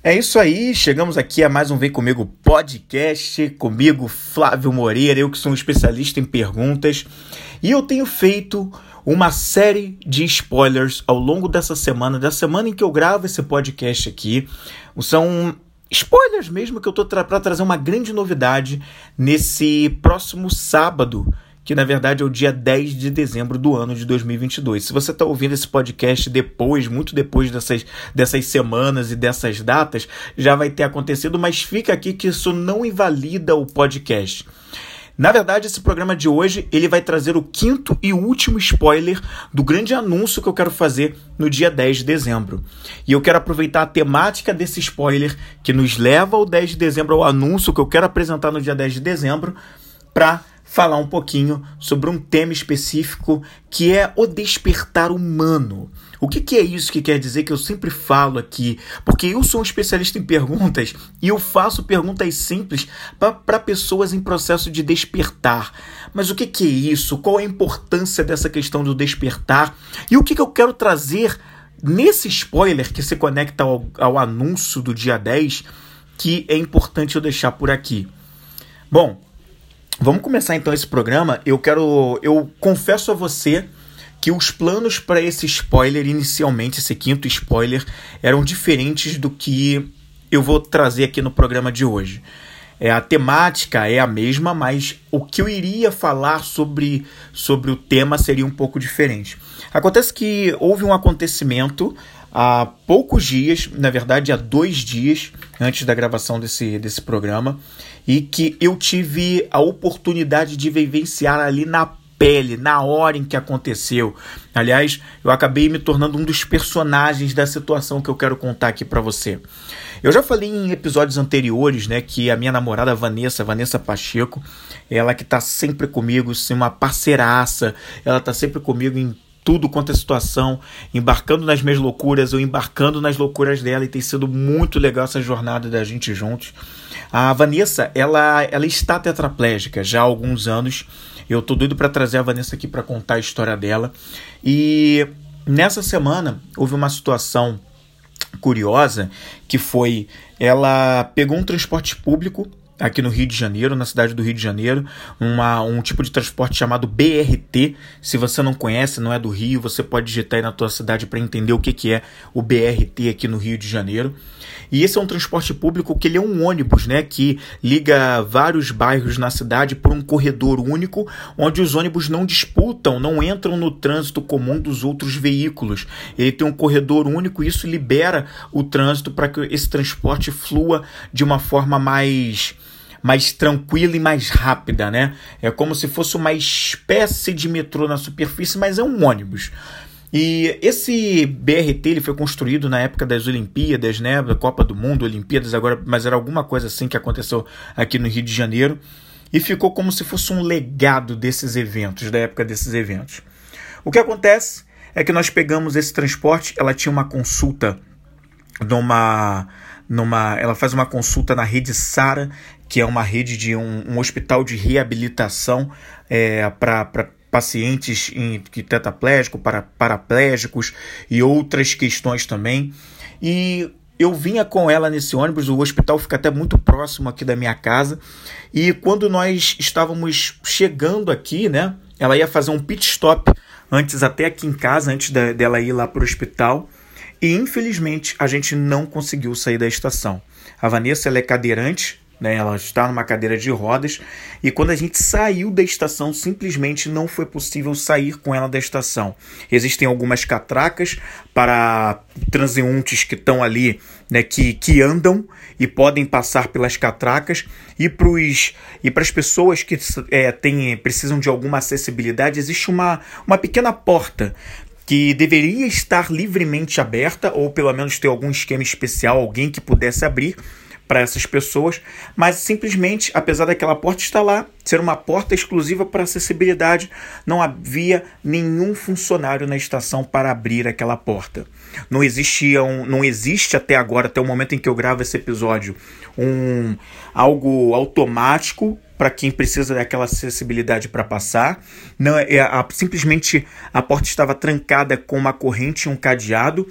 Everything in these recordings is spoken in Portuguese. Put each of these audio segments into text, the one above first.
É isso aí, chegamos aqui a mais um Vem Comigo podcast, comigo Flávio Moreira, eu que sou um especialista em perguntas, e eu tenho feito uma série de spoilers ao longo dessa semana, da semana em que eu gravo esse podcast aqui. São spoilers mesmo que eu tô tra para trazer uma grande novidade nesse próximo sábado, que na verdade é o dia 10 de dezembro do ano de 2022. Se você está ouvindo esse podcast depois, muito depois dessas, dessas semanas e dessas datas, já vai ter acontecido, mas fica aqui que isso não invalida o podcast. Na verdade, esse programa de hoje ele vai trazer o quinto e último spoiler do grande anúncio que eu quero fazer no dia 10 de dezembro. E eu quero aproveitar a temática desse spoiler que nos leva ao 10 de dezembro, ao anúncio que eu quero apresentar no dia 10 de dezembro, para falar um pouquinho sobre um tema específico que é o despertar humano. O que, que, é isso que quer dizer que eu sempre falo aqui? Porque eu sou um especialista em perguntas e eu faço perguntas simples para pessoas em processo de despertar. Mas o que, que, é isso? Qual a importância dessa questão do despertar? E o que, que eu quero trazer nesse spoiler que se conecta ao, ao anúncio do dia 10 que é importante eu deixar por aqui? Bom, Vamos começar então esse programa. Eu quero. Eu confesso a você que os planos para esse spoiler, inicialmente, esse quinto spoiler, eram diferentes do que eu vou trazer aqui no programa de hoje. É, a temática é a mesma, mas o que eu iria falar sobre, sobre o tema seria um pouco diferente. Acontece que houve um acontecimento há poucos dias, na verdade há dois dias antes da gravação desse, desse programa, e que eu tive a oportunidade de vivenciar ali na pele, na hora em que aconteceu. Aliás, eu acabei me tornando um dos personagens da situação que eu quero contar aqui para você. Eu já falei em episódios anteriores, né, que a minha namorada Vanessa, Vanessa Pacheco, ela que tá sempre comigo, assim, uma parceiraça, ela tá sempre comigo em tudo quanto é situação, embarcando nas minhas loucuras ou embarcando nas loucuras dela e tem sido muito legal essa jornada da gente juntos. A Vanessa, ela, ela está tetraplégica já há alguns anos. Eu tô doido para trazer a Vanessa aqui para contar a história dela. E nessa semana houve uma situação curiosa que foi ela pegou um transporte público aqui no Rio de Janeiro, na cidade do Rio de Janeiro, uma, um tipo de transporte chamado BRT. Se você não conhece, não é do Rio, você pode digitar aí na tua cidade para entender o que, que é o BRT aqui no Rio de Janeiro. E esse é um transporte público que ele é um ônibus, né, que liga vários bairros na cidade por um corredor único, onde os ônibus não disputam, não entram no trânsito comum dos outros veículos. Ele tem um corredor único e isso libera o trânsito para que esse transporte flua de uma forma mais mais tranquila e mais rápida, né? É como se fosse uma espécie de metrô na superfície, mas é um ônibus. E esse BRT ele foi construído na época das Olimpíadas, né? Da Copa do Mundo, Olimpíadas, agora, mas era alguma coisa assim que aconteceu aqui no Rio de Janeiro. E ficou como se fosse um legado desses eventos, da época desses eventos. O que acontece é que nós pegamos esse transporte, ela tinha uma consulta numa numa ela faz uma consulta na rede Sara, que é uma rede de um, um hospital de reabilitação é, para pacientes em, que tetraplégico, para paraplégicos e outras questões também. E eu vinha com ela nesse ônibus, o hospital fica até muito próximo aqui da minha casa. E quando nós estávamos chegando aqui, né, ela ia fazer um pit stop antes até aqui em casa, antes da, dela ir lá para o hospital. E infelizmente a gente não conseguiu sair da estação. A Vanessa é cadeirante, né? Ela está numa cadeira de rodas e quando a gente saiu da estação, simplesmente não foi possível sair com ela da estação. Existem algumas catracas para transeuntes que estão ali, né, que, que andam e podem passar pelas catracas e para e as pessoas que é, precisam de alguma acessibilidade existe uma, uma pequena porta que deveria estar livremente aberta ou pelo menos ter algum esquema especial, alguém que pudesse abrir para essas pessoas, mas simplesmente, apesar daquela porta estar lá, ser uma porta exclusiva para acessibilidade, não havia nenhum funcionário na estação para abrir aquela porta. Não existia um, não existe até agora, até o momento em que eu gravo esse episódio, um algo automático para quem precisa daquela acessibilidade para passar. Não é, a, simplesmente a porta estava trancada com uma corrente e um cadeado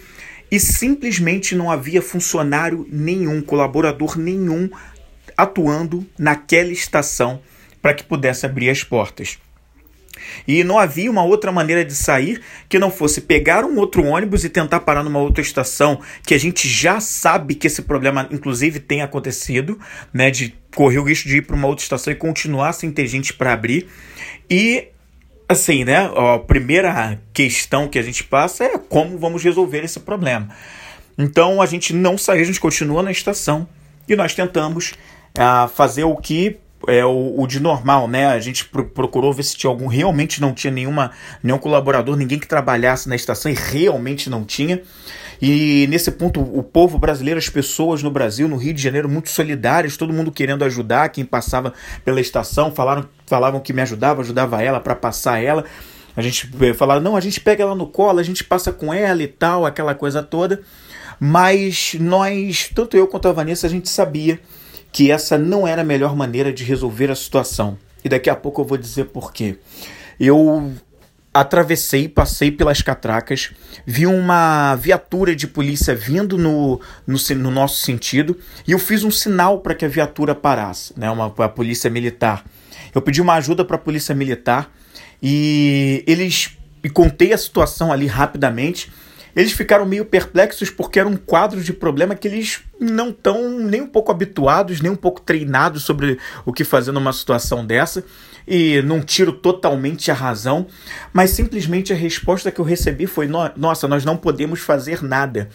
e simplesmente não havia funcionário nenhum, colaborador nenhum atuando naquela estação para que pudesse abrir as portas. E não havia uma outra maneira de sair que não fosse pegar um outro ônibus e tentar parar numa outra estação, que a gente já sabe que esse problema, inclusive, tem acontecido, né? De correr o risco de ir para uma outra estação e continuar sem ter gente para abrir. E assim, né? A primeira questão que a gente passa é como vamos resolver esse problema. Então a gente não saiu, a gente continua na estação e nós tentamos uh, fazer o que é o, o, de normal, né? A gente pro, procurou ver se tinha algum. Realmente não tinha nenhuma, nenhum colaborador, ninguém que trabalhasse na estação e realmente não tinha. E nesse ponto, o povo brasileiro, as pessoas no Brasil, no Rio de Janeiro, muito solidárias, todo mundo querendo ajudar quem passava pela estação, falaram, falavam que me ajudava, ajudava ela para passar ela. A gente eh, falava, não, a gente pega ela no colo, a gente passa com ela e tal, aquela coisa toda. Mas nós, tanto eu quanto a Vanessa, a gente sabia que essa não era a melhor maneira de resolver a situação. E daqui a pouco eu vou dizer por quê. Eu atravessei, passei pelas catracas, vi uma viatura de polícia vindo no, no, no nosso sentido e eu fiz um sinal para que a viatura parasse, né, uma, a polícia militar. Eu pedi uma ajuda para a polícia militar e eles e contei a situação ali rapidamente eles ficaram meio perplexos porque era um quadro de problema que eles não estão nem um pouco habituados, nem um pouco treinados sobre o que fazer numa situação dessa. E não tiro totalmente a razão, mas simplesmente a resposta que eu recebi foi: nossa, nós não podemos fazer nada,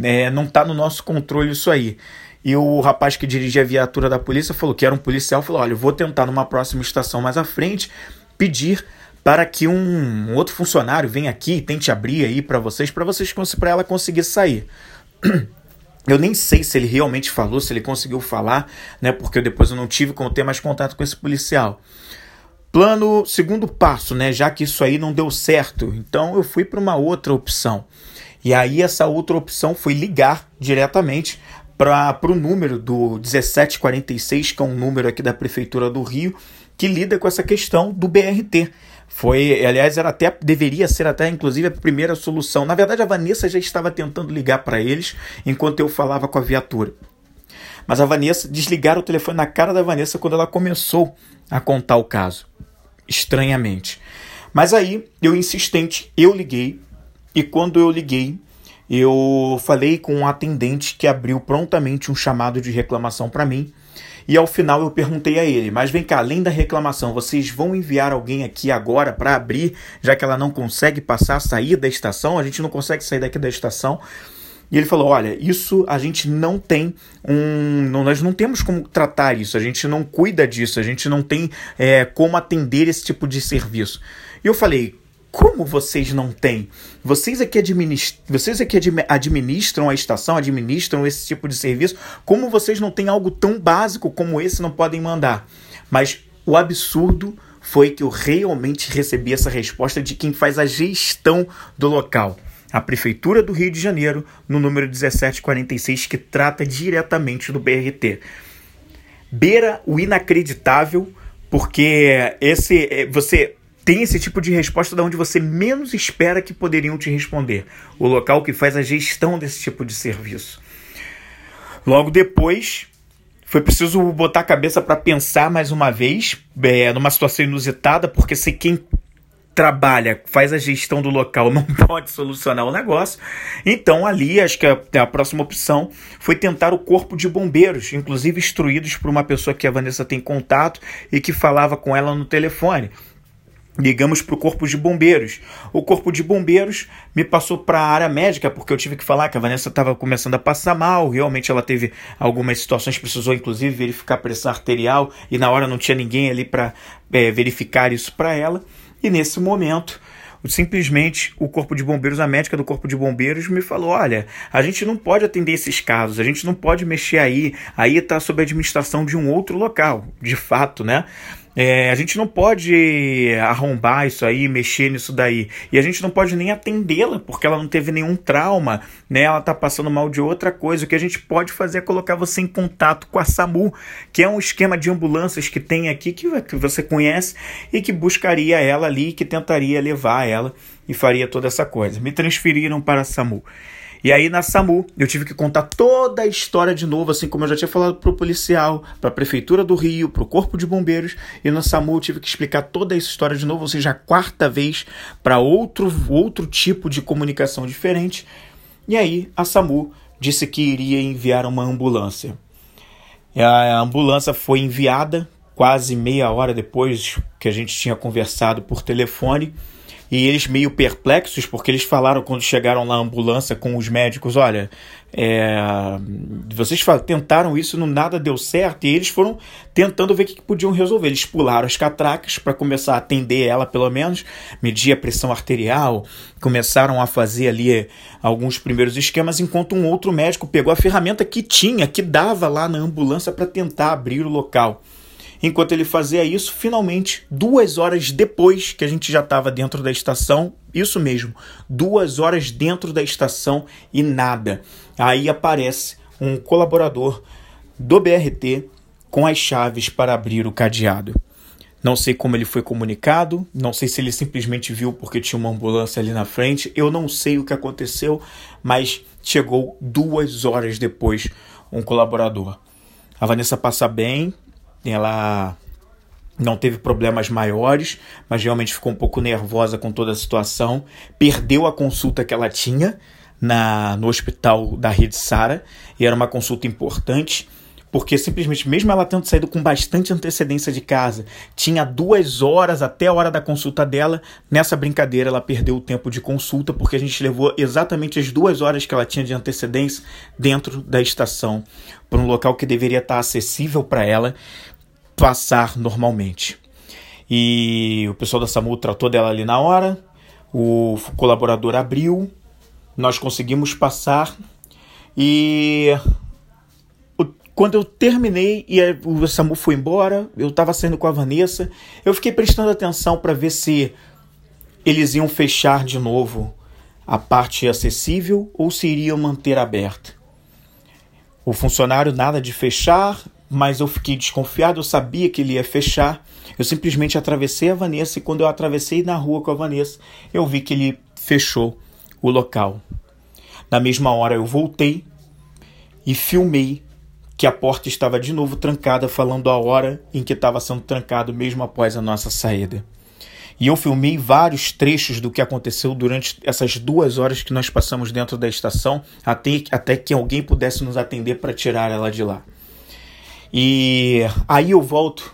é, não está no nosso controle isso aí. E o rapaz que dirigia a viatura da polícia falou que era um policial, falou: olha, eu vou tentar numa próxima estação mais à frente pedir para que um outro funcionário venha aqui e tente abrir aí para vocês, para vocês para ela conseguir sair. Eu nem sei se ele realmente falou, se ele conseguiu falar, né? Porque depois eu não tive como ter mais contato com esse policial. Plano, segundo passo, né? Já que isso aí não deu certo, então eu fui para uma outra opção. E aí essa outra opção foi ligar diretamente para o número do 1746, que é um número aqui da prefeitura do Rio, que lida com essa questão do BRT. Foi, aliás, era até deveria ser até inclusive a primeira solução. Na verdade, a Vanessa já estava tentando ligar para eles enquanto eu falava com a viatura. Mas a Vanessa desligaram o telefone na cara da Vanessa quando ela começou a contar o caso. Estranhamente. Mas aí, eu insistente, eu liguei e quando eu liguei, eu falei com um atendente que abriu prontamente um chamado de reclamação para mim e ao final eu perguntei a ele: Mas vem cá, além da reclamação, vocês vão enviar alguém aqui agora para abrir, já que ela não consegue passar, sair da estação? A gente não consegue sair daqui da estação. E ele falou: Olha, isso a gente não tem um. Nós não temos como tratar isso, a gente não cuida disso, a gente não tem é, como atender esse tipo de serviço. E eu falei: como vocês não têm? Vocês aqui, administ... vocês aqui administram a estação, administram esse tipo de serviço. Como vocês não têm algo tão básico como esse, não podem mandar? Mas o absurdo foi que eu realmente recebi essa resposta de quem faz a gestão do local. A Prefeitura do Rio de Janeiro, no número 1746, que trata diretamente do BRT. Beira o inacreditável, porque esse é, você tem esse tipo de resposta da onde você menos espera que poderiam te responder. O local que faz a gestão desse tipo de serviço. Logo depois, foi preciso botar a cabeça para pensar mais uma vez, é, numa situação inusitada, porque se quem trabalha, faz a gestão do local, não pode solucionar o negócio. Então, ali, acho que a, a, próxima opção foi tentar o corpo de bombeiros, inclusive instruídos por uma pessoa que a Vanessa tem contato e que falava com ela no telefone. Ligamos para o Corpo de Bombeiros. O Corpo de Bombeiros me passou para a área médica, porque eu tive que falar que a Vanessa estava começando a passar mal. Realmente ela teve algumas situações, precisou inclusive verificar a pressão arterial e na hora não tinha ninguém ali para é, verificar isso para ela. E nesse momento, simplesmente o Corpo de Bombeiros, a médica do Corpo de Bombeiros, me falou: olha, a gente não pode atender esses casos, a gente não pode mexer aí, aí está sob a administração de um outro local, de fato, né? É, a gente não pode arrombar isso aí, mexer nisso daí. E a gente não pode nem atendê-la, porque ela não teve nenhum trauma, né? Ela tá passando mal de outra coisa. O que a gente pode fazer é colocar você em contato com a SAMU, que é um esquema de ambulâncias que tem aqui, que, que você conhece, e que buscaria ela ali, que tentaria levar ela e faria toda essa coisa. Me transferiram para a SAMU. E aí na SAMU eu tive que contar toda a história de novo, assim como eu já tinha falado pro policial, pra prefeitura do Rio, pro corpo de bombeiros, e na SAMU eu tive que explicar toda essa história de novo, ou seja, a quarta vez para outro outro tipo de comunicação diferente. E aí a SAMU disse que iria enviar uma ambulância. A ambulância foi enviada quase meia hora depois que a gente tinha conversado por telefone e eles meio perplexos, porque eles falaram quando chegaram na ambulância com os médicos: olha, é, vocês tentaram isso, não nada deu certo, e eles foram tentando ver o que, que podiam resolver. Eles pularam as catracas para começar a atender ela, pelo menos, medir a pressão arterial, começaram a fazer ali alguns primeiros esquemas, enquanto um outro médico pegou a ferramenta que tinha, que dava lá na ambulância para tentar abrir o local. Enquanto ele fazia isso, finalmente, duas horas depois que a gente já estava dentro da estação, isso mesmo, duas horas dentro da estação e nada. Aí aparece um colaborador do BRT com as chaves para abrir o cadeado. Não sei como ele foi comunicado, não sei se ele simplesmente viu porque tinha uma ambulância ali na frente, eu não sei o que aconteceu, mas chegou duas horas depois um colaborador. A Vanessa passa bem, ela não teve problemas maiores, mas realmente ficou um pouco nervosa com toda a situação. Perdeu a consulta que ela tinha na, no hospital da Rede Sara, e era uma consulta importante, porque simplesmente, mesmo ela tendo saído com bastante antecedência de casa, tinha duas horas até a hora da consulta dela. Nessa brincadeira, ela perdeu o tempo de consulta, porque a gente levou exatamente as duas horas que ela tinha de antecedência dentro da estação, para um local que deveria estar acessível para ela passar normalmente. E o pessoal da SAMU tratou dela ali na hora, o colaborador abriu, nós conseguimos passar e quando eu terminei e o SAMU foi embora, eu estava saindo com a Vanessa, eu fiquei prestando atenção para ver se eles iam fechar de novo a parte acessível ou se iriam manter aberta. O funcionário nada de fechar, mas eu fiquei desconfiado, eu sabia que ele ia fechar. Eu simplesmente atravessei a Vanessa e quando eu atravessei na rua com a Vanessa, eu vi que ele fechou o local. Na mesma hora eu voltei e filmei que a porta estava de novo trancada, falando a hora em que estava sendo trancado mesmo após a nossa saída. E eu filmei vários trechos do que aconteceu durante essas duas horas que nós passamos dentro da estação, até, até que alguém pudesse nos atender para tirar ela de lá. E aí eu volto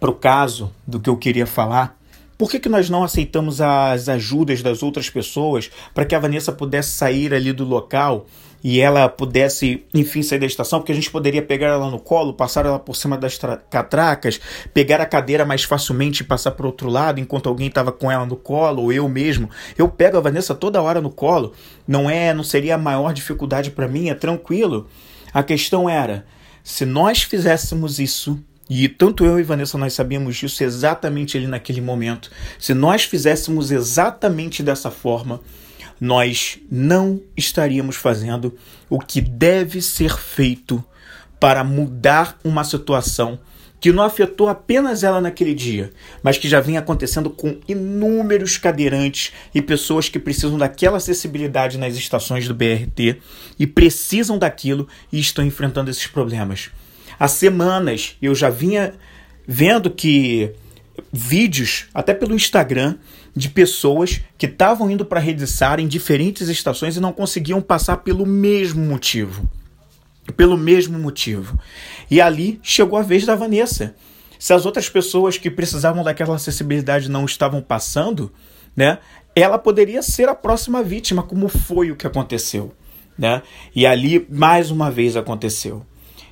para o caso do que eu queria falar. Por que, que nós não aceitamos as ajudas das outras pessoas para que a Vanessa pudesse sair ali do local e ela pudesse, enfim, sair da estação? Porque a gente poderia pegar ela no colo, passar ela por cima das catracas, pegar a cadeira mais facilmente e passar para outro lado enquanto alguém estava com ela no colo, ou eu mesmo. Eu pego a Vanessa toda hora no colo. Não é, não seria a maior dificuldade para mim, é tranquilo. A questão era se nós fizéssemos isso, e tanto eu e Vanessa nós sabíamos disso exatamente ali naquele momento, se nós fizéssemos exatamente dessa forma, nós não estaríamos fazendo o que deve ser feito para mudar uma situação que não afetou apenas ela naquele dia, mas que já vem acontecendo com inúmeros cadeirantes e pessoas que precisam daquela acessibilidade nas estações do BRT e precisam daquilo e estão enfrentando esses problemas. Há semanas eu já vinha vendo que vídeos, até pelo Instagram, de pessoas que estavam indo para Redissar em diferentes estações e não conseguiam passar pelo mesmo motivo pelo mesmo motivo. E ali chegou a vez da Vanessa. Se as outras pessoas que precisavam daquela acessibilidade não estavam passando, né, ela poderia ser a próxima vítima, como foi o que aconteceu. Né? E ali, mais uma vez, aconteceu.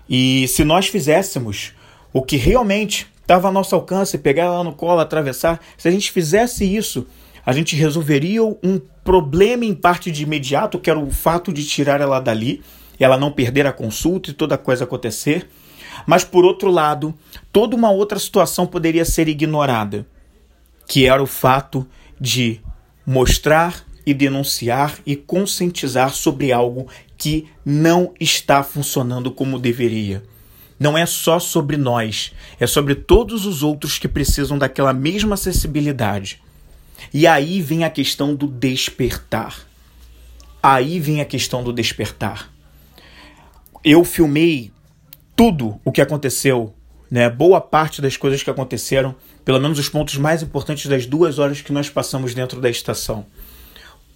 E se nós fizéssemos o que realmente estava ao nosso alcance, pegar ela no colo, atravessar, se a gente fizesse isso, a gente resolveria um problema em parte de imediato, que era o fato de tirar ela dali, ela não perder a consulta e toda coisa acontecer. Mas por outro lado, toda uma outra situação poderia ser ignorada, que era o fato de mostrar e denunciar e conscientizar sobre algo que não está funcionando como deveria. Não é só sobre nós, é sobre todos os outros que precisam daquela mesma acessibilidade. E aí vem a questão do despertar. aí vem a questão do despertar. Eu filmei tudo o que aconteceu, né? Boa parte das coisas que aconteceram, pelo menos os pontos mais importantes das duas horas que nós passamos dentro da estação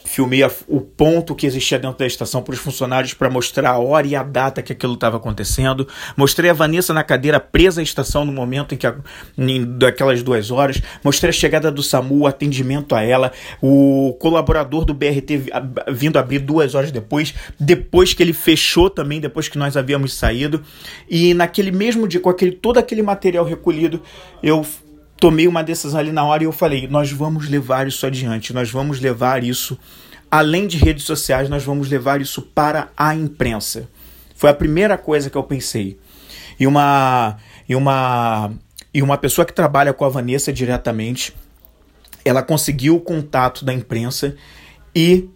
filmei a, o ponto que existia dentro da estação para os funcionários para mostrar a hora e a data que aquilo estava acontecendo. Mostrei a Vanessa na cadeira presa à estação no momento em que a, em, daquelas duas horas. Mostrei a chegada do SAMU, o atendimento a ela, o colaborador do BRT vindo abrir duas horas depois, depois que ele fechou também, depois que nós havíamos saído. E naquele mesmo dia, com aquele, todo aquele material recolhido, eu tomei uma decisão ali na hora e eu falei: nós vamos levar isso adiante, nós vamos levar isso além de redes sociais, nós vamos levar isso para a imprensa. Foi a primeira coisa que eu pensei. E uma e uma e uma pessoa que trabalha com a Vanessa diretamente, ela conseguiu o contato da imprensa e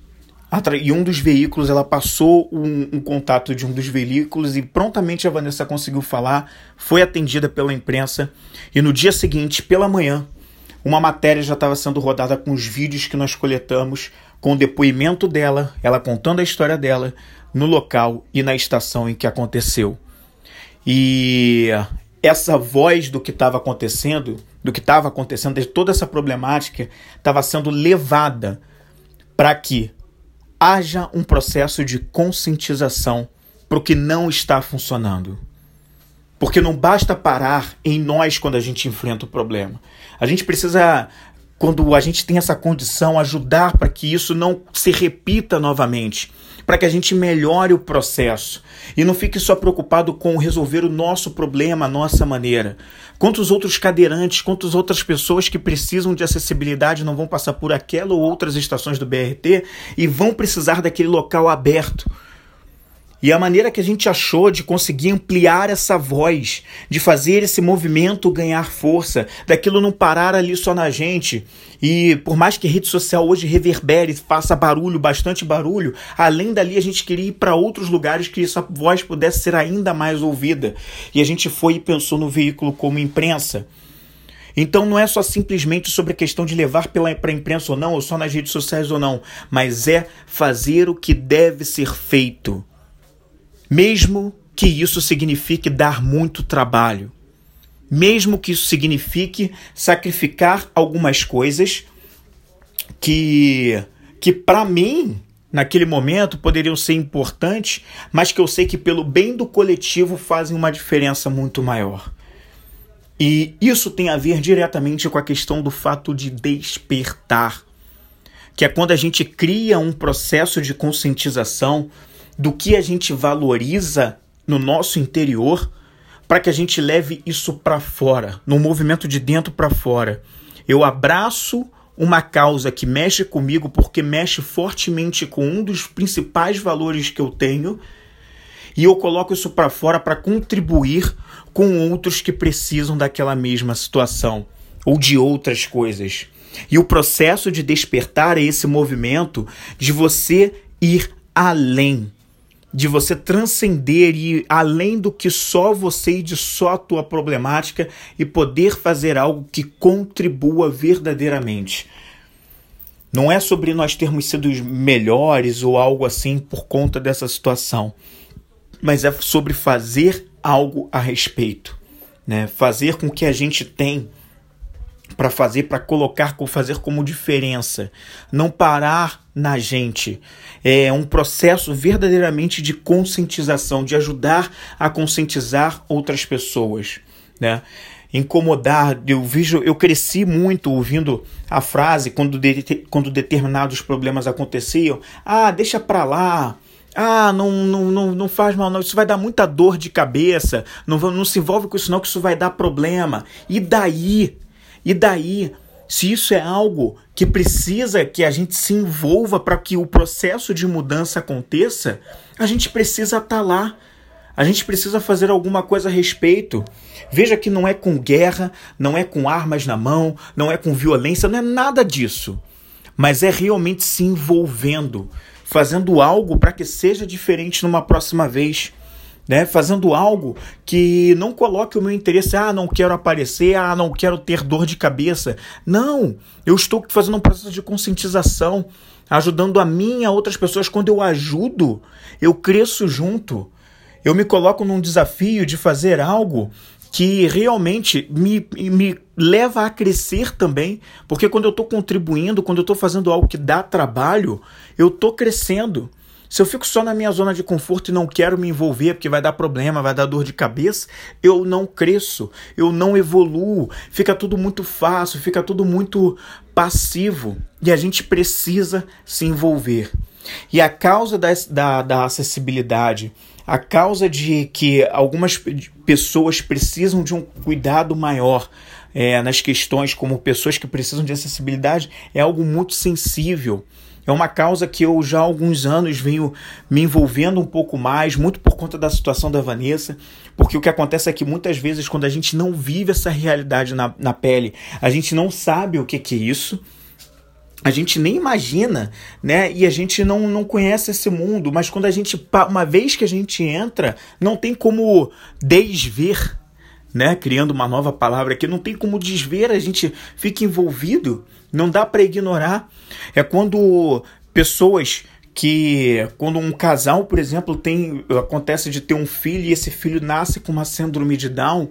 e um dos veículos, ela passou um, um, contato de um dos veículos e prontamente a Vanessa conseguiu falar, foi atendida pela imprensa e no dia seguinte, pela manhã, uma matéria já estava sendo rodada com os vídeos que nós coletamos, com o depoimento dela, ela contando a história dela no local e na estação em que aconteceu. E essa voz do que estava acontecendo, do que estava acontecendo, de toda essa problemática, estava sendo levada para que haja um processo de conscientização para o que não está funcionando. Porque não basta parar em nós quando a gente enfrenta o problema. A gente precisa, quando a gente tem essa condição, ajudar para que isso não se repita novamente para que a gente melhore o processo e não fique só preocupado com resolver o nosso problema, a nossa maneira. Quantos outros cadeirantes, quantas outras pessoas que precisam de acessibilidade não vão passar por aquela ou outras estações do BRT e vão precisar daquele local aberto? E a maneira que a gente achou de conseguir ampliar essa voz, de fazer esse movimento ganhar força, daquilo não parar ali só na gente. E por mais que a rede social hoje reverbere, faça barulho, bastante barulho, além dali a gente queria ir para outros lugares que essa voz pudesse ser ainda mais ouvida. E a gente foi e pensou no veículo como imprensa. Então não é só simplesmente sobre a questão de levar para a imprensa ou não, ou só nas redes sociais ou não, mas é fazer o que deve ser feito mesmo que isso signifique dar muito trabalho, mesmo que isso signifique sacrificar algumas coisas que que para mim naquele momento poderiam ser importantes, mas que eu sei que pelo bem do coletivo fazem uma diferença muito maior. E isso tem a ver diretamente com a questão do fato de despertar, que é quando a gente cria um processo de conscientização do que a gente valoriza no nosso interior para que a gente leve isso para fora, no movimento de dentro para fora. Eu abraço uma causa que mexe comigo porque mexe fortemente com um dos principais valores que eu tenho e eu coloco isso para fora para contribuir com outros que precisam daquela mesma situação ou de outras coisas. E o processo de despertar é esse movimento de você ir além de você transcender e além do que só você e de só a tua problemática e poder fazer algo que contribua verdadeiramente. Não é sobre nós termos sido melhores ou algo assim por conta dessa situação, mas é sobre fazer algo a respeito, né? Fazer com que a gente tem para fazer, para colocar, fazer como diferença, não parar na gente. É um processo verdadeiramente de conscientização, de ajudar a conscientizar outras pessoas, né? Incomodar, eu vejo, eu cresci muito ouvindo a frase quando, de, quando determinados problemas aconteciam, ah, deixa para lá, ah, não, não, não, não faz mal, não. Isso vai dar muita dor de cabeça. Não, não se envolve com isso, não, que isso vai dar problema. E daí? E daí, se isso é algo que precisa que a gente se envolva para que o processo de mudança aconteça, a gente precisa estar tá lá. A gente precisa fazer alguma coisa a respeito. Veja que não é com guerra, não é com armas na mão, não é com violência, não é nada disso. Mas é realmente se envolvendo, fazendo algo para que seja diferente numa próxima vez né, fazendo algo que não coloque o meu interesse, ah, não quero aparecer, ah, não quero ter dor de cabeça. Não, eu estou fazendo um processo de conscientização, ajudando a mim e a outras pessoas. Quando eu ajudo, eu cresço junto. Eu me coloco num desafio de fazer algo que realmente me, me leva a crescer também, porque quando eu estou contribuindo, quando eu estou fazendo algo que dá trabalho, eu estou crescendo. Se eu fico só na minha zona de conforto e não quero me envolver porque vai dar problema, vai dar dor de cabeça, eu não cresço, eu não evoluo, fica tudo muito fácil, fica tudo muito passivo e a gente precisa se envolver. E a causa da, da, da acessibilidade, a causa de que algumas pessoas precisam de um cuidado maior é, nas questões como pessoas que precisam de acessibilidade é algo muito sensível. É uma causa que eu já há alguns anos venho me envolvendo um pouco mais, muito por conta da situação da Vanessa, porque o que acontece é que muitas vezes, quando a gente não vive essa realidade na, na pele, a gente não sabe o que, que é isso a gente nem imagina, né? E a gente não, não conhece esse mundo, mas quando a gente, uma vez que a gente entra, não tem como desver, né? Criando uma nova palavra aqui, não tem como desver, a gente fica envolvido, não dá para ignorar. É quando pessoas que quando um casal, por exemplo, tem acontece de ter um filho e esse filho nasce com uma síndrome de Down,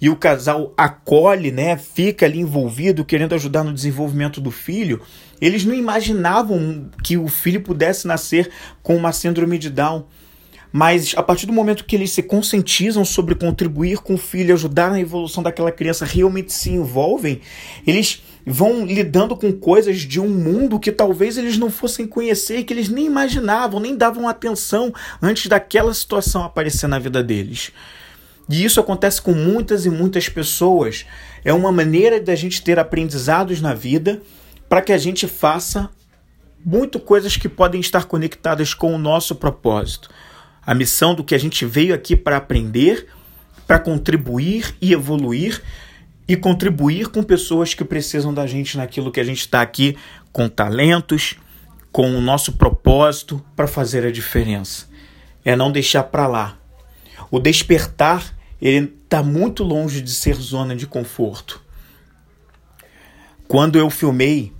e o casal acolhe, né, fica ali envolvido, querendo ajudar no desenvolvimento do filho, eles não imaginavam que o filho pudesse nascer com uma síndrome de Down. Mas a partir do momento que eles se conscientizam sobre contribuir com o filho, ajudar na evolução daquela criança, realmente se envolvem, eles vão lidando com coisas de um mundo que talvez eles não fossem conhecer, que eles nem imaginavam, nem davam atenção antes daquela situação aparecer na vida deles. E isso acontece com muitas e muitas pessoas. É uma maneira da gente ter aprendizados na vida para que a gente faça muito coisas que podem estar conectadas com o nosso propósito. A missão do que a gente veio aqui para aprender, para contribuir e evoluir e contribuir com pessoas que precisam da gente naquilo que a gente está aqui com talentos, com o nosso propósito para fazer a diferença. É não deixar para lá. O despertar ele está muito longe de ser zona de conforto. Quando eu filmei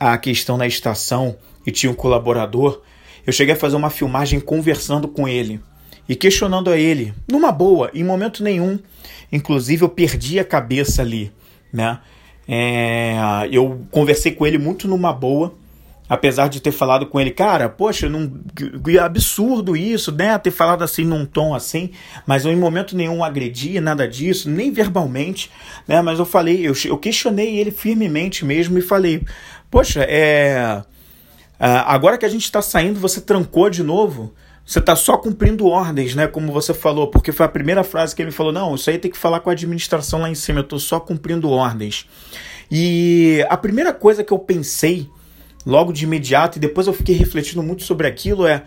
a questão na estação e tinha um colaborador, eu cheguei a fazer uma filmagem conversando com ele e questionando a ele, numa boa, em momento nenhum. Inclusive, eu perdi a cabeça ali, né? É, eu conversei com ele muito numa boa apesar de ter falado com ele, cara, poxa, não, que absurdo isso, né? Ter falado assim num tom assim, mas eu em momento nenhum agredi, nada disso, nem verbalmente, né? Mas eu falei, eu, eu questionei ele firmemente mesmo e falei, poxa, é. Agora que a gente está saindo, você trancou de novo. Você está só cumprindo ordens, né? Como você falou, porque foi a primeira frase que ele falou: não, isso aí tem que falar com a administração lá em cima, eu estou só cumprindo ordens. E a primeira coisa que eu pensei logo de imediato, e depois eu fiquei refletindo muito sobre aquilo, é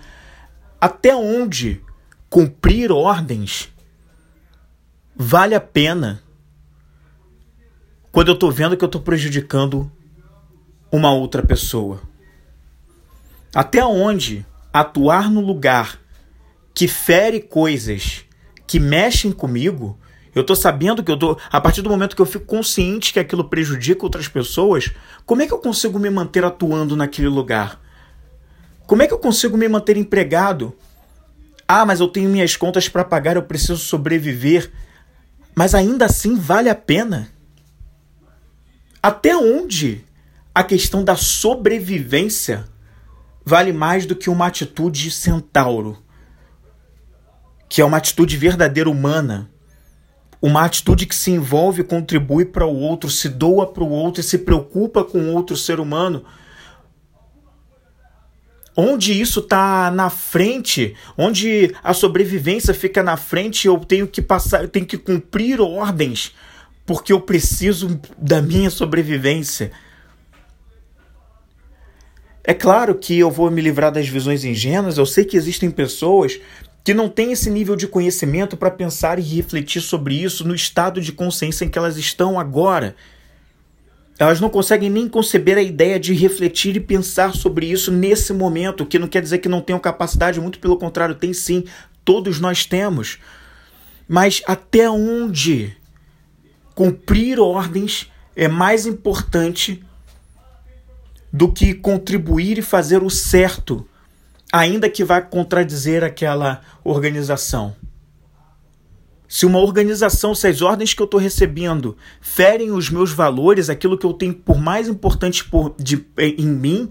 até onde cumprir ordens vale a pena quando eu estou vendo que eu estou prejudicando uma outra pessoa. Até onde atuar no lugar que fere coisas que mexem comigo eu tô sabendo que eu tô. A partir do momento que eu fico consciente que aquilo prejudica outras pessoas, como é que eu consigo me manter atuando naquele lugar? Como é que eu consigo me manter empregado? Ah, mas eu tenho minhas contas para pagar, eu preciso sobreviver. Mas ainda assim vale a pena? Até onde a questão da sobrevivência vale mais do que uma atitude centauro? Que é uma atitude verdadeira humana uma atitude que se envolve, contribui para o outro, se doa para o outro e se preocupa com outro ser humano. Onde isso está na frente, onde a sobrevivência fica na frente, eu tenho que passar, eu tenho que cumprir ordens, porque eu preciso da minha sobrevivência. É claro que eu vou me livrar das visões ingênuas, eu sei que existem pessoas que não têm esse nível de conhecimento para pensar e refletir sobre isso no estado de consciência em que elas estão agora. Elas não conseguem nem conceber a ideia de refletir e pensar sobre isso nesse momento, o que não quer dizer que não tenham capacidade, muito pelo contrário, tem sim, todos nós temos. Mas até onde cumprir ordens é mais importante do que contribuir e fazer o certo, ainda que vá contradizer aquela organização. Se uma organização, se as ordens que eu estou recebendo ferem os meus valores, aquilo que eu tenho por mais importante por, de, em mim,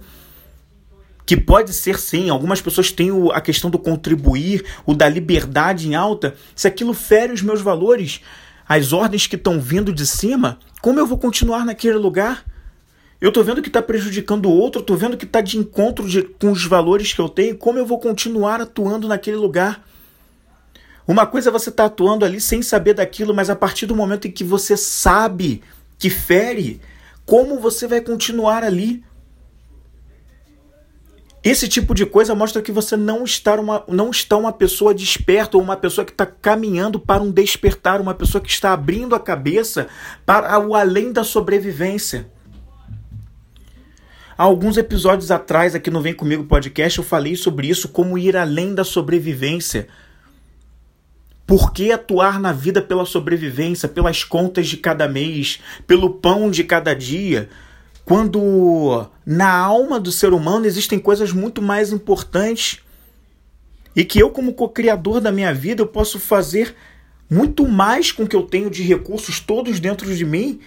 que pode ser sim, algumas pessoas têm a questão do contribuir, o da liberdade em alta, se aquilo fere os meus valores, as ordens que estão vindo de cima, como eu vou continuar naquele lugar? Eu estou vendo que está prejudicando o outro, estou vendo que está de encontro de, com os valores que eu tenho, como eu vou continuar atuando naquele lugar? Uma coisa é você estar tá atuando ali sem saber daquilo, mas a partir do momento em que você sabe que fere, como você vai continuar ali? Esse tipo de coisa mostra que você não está uma, não está uma pessoa desperta ou uma pessoa que está caminhando para um despertar, uma pessoa que está abrindo a cabeça para o além da sobrevivência. Alguns episódios atrás, aqui no Vem Comigo Podcast, eu falei sobre isso, como ir além da sobrevivência. Por que atuar na vida pela sobrevivência, pelas contas de cada mês, pelo pão de cada dia, quando na alma do ser humano existem coisas muito mais importantes e que eu, como co-criador da minha vida, eu posso fazer muito mais com o que eu tenho de recursos todos dentro de mim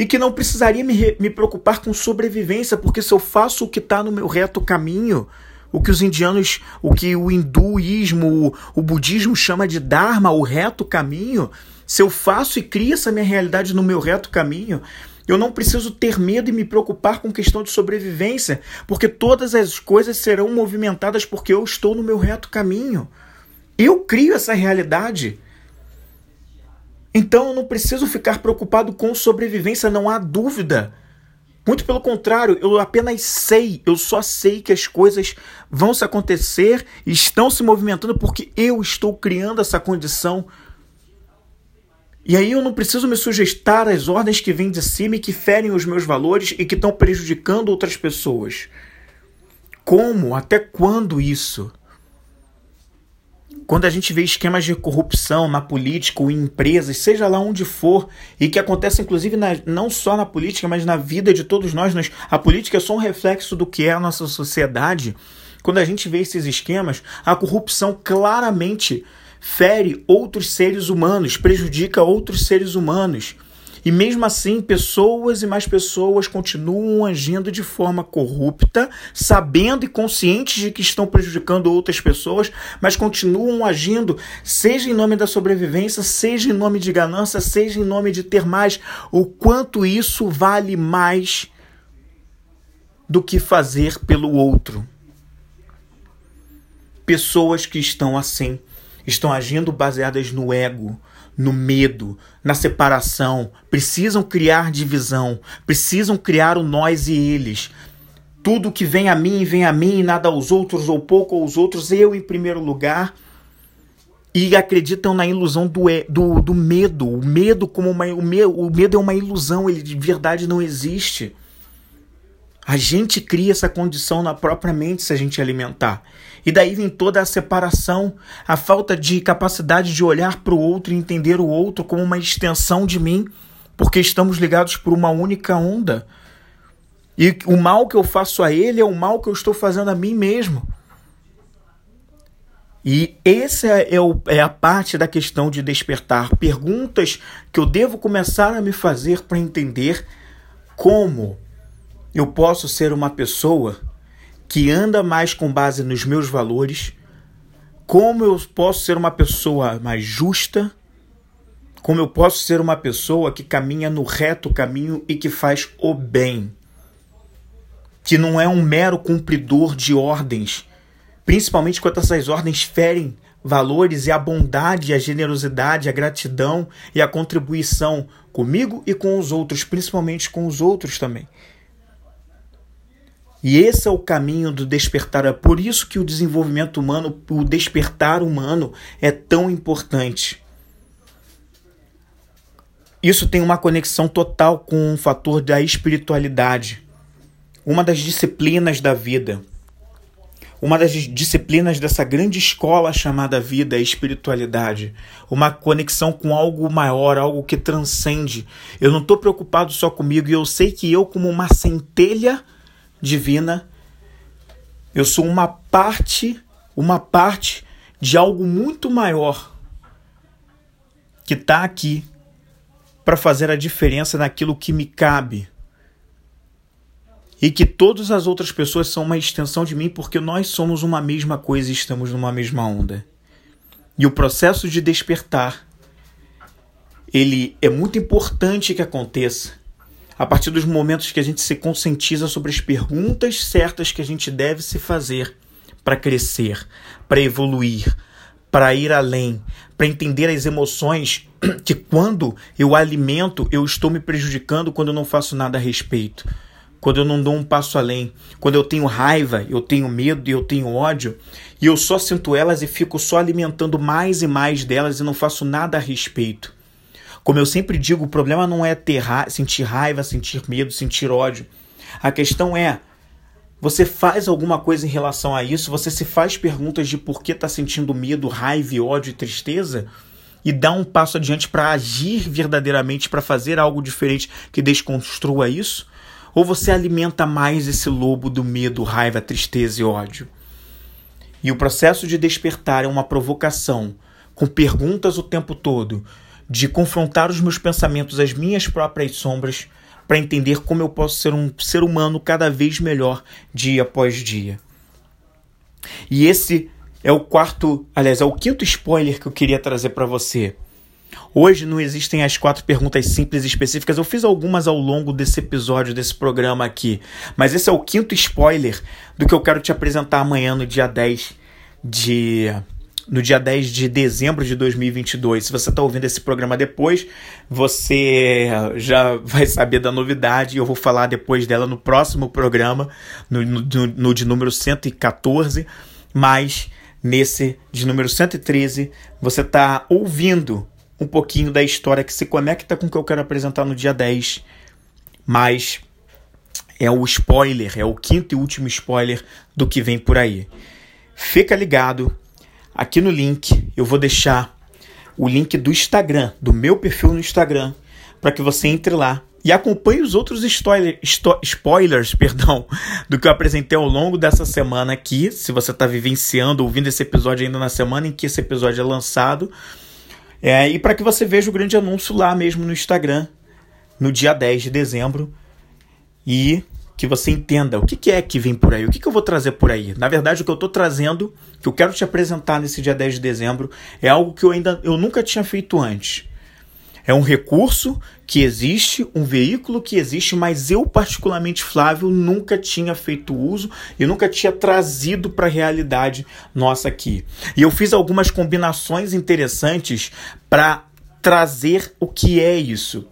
e que não precisaria me, me preocupar com sobrevivência, porque se eu faço o que está no meu reto caminho, o que os indianos, o que o hinduísmo, o, o budismo chama de dharma, o reto caminho, se eu faço e crio essa minha realidade no meu reto caminho, eu não preciso ter medo e me preocupar com questão de sobrevivência, porque todas as coisas serão movimentadas porque eu estou no meu reto caminho. Eu crio essa realidade. Então eu não preciso ficar preocupado com sobrevivência, não há dúvida. Muito pelo contrário, eu apenas sei, eu só sei que as coisas vão se acontecer, estão se movimentando porque eu estou criando essa condição. E aí eu não preciso me sujeitar às ordens que vêm de cima e que ferem os meus valores e que estão prejudicando outras pessoas. Como? Até quando isso? Quando a gente vê esquemas de corrupção na política ou em empresas, seja lá onde for, e que acontece inclusive na, não só na política, mas na vida de todos nós, nós, a política é só um reflexo do que é a nossa sociedade. Quando a gente vê esses esquemas, a corrupção claramente fere outros seres humanos, prejudica outros seres humanos. E mesmo assim, pessoas e mais pessoas continuam agindo de forma corrupta, sabendo e conscientes de que estão prejudicando outras pessoas, mas continuam agindo, seja em nome da sobrevivência, seja em nome de ganância, seja em nome de ter mais. O quanto isso vale mais do que fazer pelo outro. Pessoas que estão assim estão agindo baseadas no ego, no medo, na separação, precisam criar divisão, precisam criar o nós e eles. Tudo que vem a mim, vem a mim, nada aos outros, ou pouco aos outros, eu em primeiro lugar. E acreditam na ilusão do, do, do medo. O medo como uma, o, me, o medo é uma ilusão, ele de verdade não existe. A gente cria essa condição na própria mente se a gente alimentar. E daí vem toda a separação, a falta de capacidade de olhar para o outro e entender o outro como uma extensão de mim, porque estamos ligados por uma única onda. E o mal que eu faço a ele é o mal que eu estou fazendo a mim mesmo. E essa é, é, o, é a parte da questão de despertar. Perguntas que eu devo começar a me fazer para entender como eu posso ser uma pessoa que anda mais com base nos meus valores, como eu posso ser uma pessoa mais justa, como eu posso ser uma pessoa que caminha no reto caminho e que faz o bem, que não é um mero cumpridor de ordens, principalmente quando essas ordens ferem valores e a bondade, a generosidade, a gratidão e a contribuição comigo e com os outros, principalmente com os outros também. E esse é o caminho do despertar. É por isso que o desenvolvimento humano, o despertar humano é tão importante. Isso tem uma conexão total com o fator da espiritualidade. Uma das disciplinas da vida. Uma das disciplinas dessa grande escola chamada vida é espiritualidade. Uma conexão com algo maior, algo que transcende. Eu não estou preocupado só comigo e eu sei que eu, como uma centelha divina, eu sou uma parte, uma parte de algo muito maior que está aqui para fazer a diferença naquilo que me cabe. E que todas as outras pessoas são uma extensão de mim porque nós somos uma mesma coisa e estamos numa mesma onda. E o processo de despertar, ele é muito importante que aconteça a partir dos momentos que a gente se conscientiza sobre as perguntas certas que a gente deve se fazer para crescer, para evoluir, para ir além, para entender as emoções que quando eu alimento, eu estou me prejudicando quando eu não faço nada a respeito. Quando eu não dou um passo além, quando eu tenho raiva, eu tenho medo e eu tenho ódio, e eu só sinto elas e fico só alimentando mais e mais delas e não faço nada a respeito. Como eu sempre digo, o problema não é ter ra sentir raiva, sentir medo, sentir ódio. A questão é você faz alguma coisa em relação a isso? Você se faz perguntas de por que está sentindo medo, raiva, ódio e tristeza? E dá um passo adiante para agir verdadeiramente, para fazer algo diferente que desconstrua isso? Ou você alimenta mais esse lobo do medo, raiva, tristeza e ódio? E o processo de despertar é uma provocação, com perguntas o tempo todo, de confrontar os meus pensamentos, as minhas próprias sombras, para entender como eu posso ser um ser humano cada vez melhor dia após dia. E esse é o quarto, aliás, é o quinto spoiler que eu queria trazer para você. Hoje não existem as quatro perguntas simples e específicas. Eu fiz algumas ao longo desse episódio, desse programa aqui. Mas esse é o quinto spoiler do que eu quero te apresentar amanhã, no dia 10 de no dia 10 de dezembro de 2022. Se você está ouvindo esse programa depois, você já vai saber da novidade. Eu vou falar depois dela no próximo programa, no, no, no de número 114. Mas nesse de número 113, você está ouvindo um pouquinho da história que se conecta com o que eu quero apresentar no dia 10. Mas é o spoiler, é o quinto e último spoiler do que vem por aí. Fica ligado Aqui no link eu vou deixar o link do Instagram, do meu perfil no Instagram, para que você entre lá e acompanhe os outros spoiler, spoilers perdão, do que eu apresentei ao longo dessa semana aqui. Se você está vivenciando, ouvindo esse episódio ainda na semana em que esse episódio é lançado. É, e para que você veja o grande anúncio lá mesmo no Instagram, no dia 10 de dezembro. E que você entenda o que, que é que vem por aí, o que, que eu vou trazer por aí. Na verdade, o que eu estou trazendo, que eu quero te apresentar nesse dia 10 de dezembro, é algo que eu ainda eu nunca tinha feito antes. É um recurso que existe, um veículo que existe, mas eu, particularmente, Flávio, nunca tinha feito uso e nunca tinha trazido para a realidade nossa aqui. E eu fiz algumas combinações interessantes para trazer o que é isso.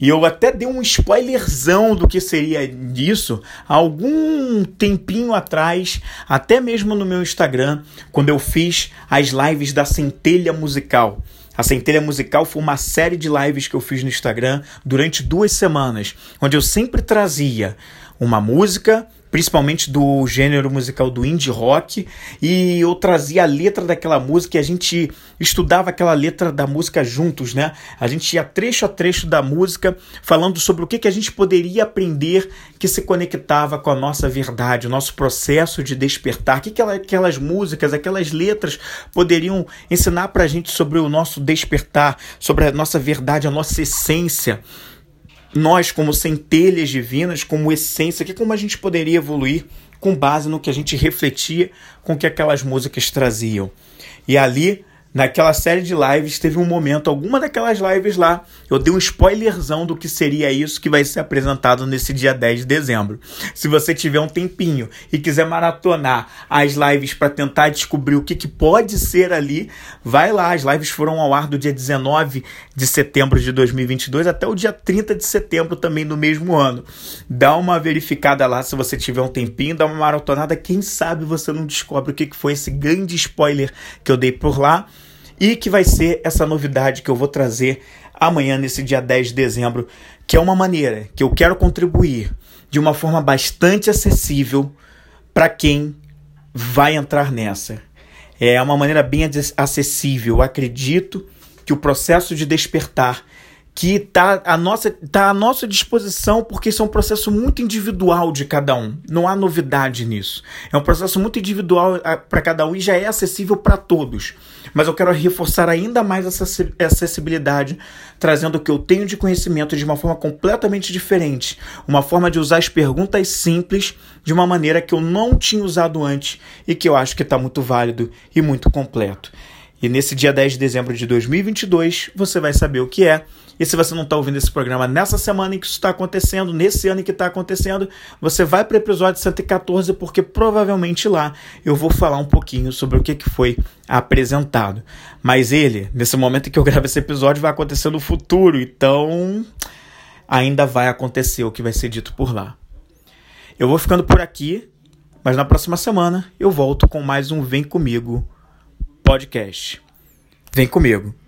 E eu até dei um spoilerzão do que seria disso algum tempinho atrás, até mesmo no meu Instagram, quando eu fiz as lives da Centelha Musical. A Centelha Musical foi uma série de lives que eu fiz no Instagram durante duas semanas, onde eu sempre trazia uma música principalmente do gênero musical do indie rock, e eu trazia a letra daquela música e a gente estudava aquela letra da música juntos, né? A gente ia trecho a trecho da música, falando sobre o que, que a gente poderia aprender que se conectava com a nossa verdade, o nosso processo de despertar, o que, que aquelas músicas, aquelas letras poderiam ensinar pra gente sobre o nosso despertar, sobre a nossa verdade, a nossa essência nós, como centelhas divinas, como essência, que como a gente poderia evoluir com base no que a gente refletia com que aquelas músicas traziam. E ali naquela série de lives, teve um momento, alguma daquelas lives lá, eu dei um spoilerzão do que seria isso que vai ser apresentado nesse dia 10 de dezembro. Se você tiver um tempinho e quiser maratonar as lives para tentar descobrir o que, que pode ser ali, vai lá. As lives foram ao ar do dia 19 de setembro de 2022 até o dia 30 de setembro também do mesmo ano. Dá uma verificada lá se você tiver um tempinho, dá uma maratonada, quem sabe você não descobre o que, que foi esse grande spoiler que eu dei por lá e que vai ser essa novidade que eu vou trazer amanhã, nesse dia 10 de dezembro, que é uma maneira que eu quero contribuir de uma forma bastante acessível para quem vai entrar nessa. É uma maneira bem acessível. Eu acredito que o processo de despertar que está à nossa, tá à nossa disposição, porque isso é um processo muito individual de cada um. Não há novidade nisso. É um processo muito individual para cada um e já é acessível para todos. Mas eu quero reforçar ainda mais essa acessibilidade, trazendo o que eu tenho de conhecimento de uma forma completamente diferente. Uma forma de usar as perguntas simples de uma maneira que eu não tinha usado antes e que eu acho que está muito válido e muito completo. E nesse dia 10 de dezembro de 2022, você vai saber o que é. E se você não está ouvindo esse programa nessa semana em que isso está acontecendo, nesse ano em que está acontecendo, você vai para o episódio 114, porque provavelmente lá eu vou falar um pouquinho sobre o que, que foi apresentado. Mas ele, nesse momento em que eu gravo esse episódio, vai acontecer no futuro, então ainda vai acontecer o que vai ser dito por lá. Eu vou ficando por aqui, mas na próxima semana eu volto com mais um Vem Comigo podcast. Vem comigo.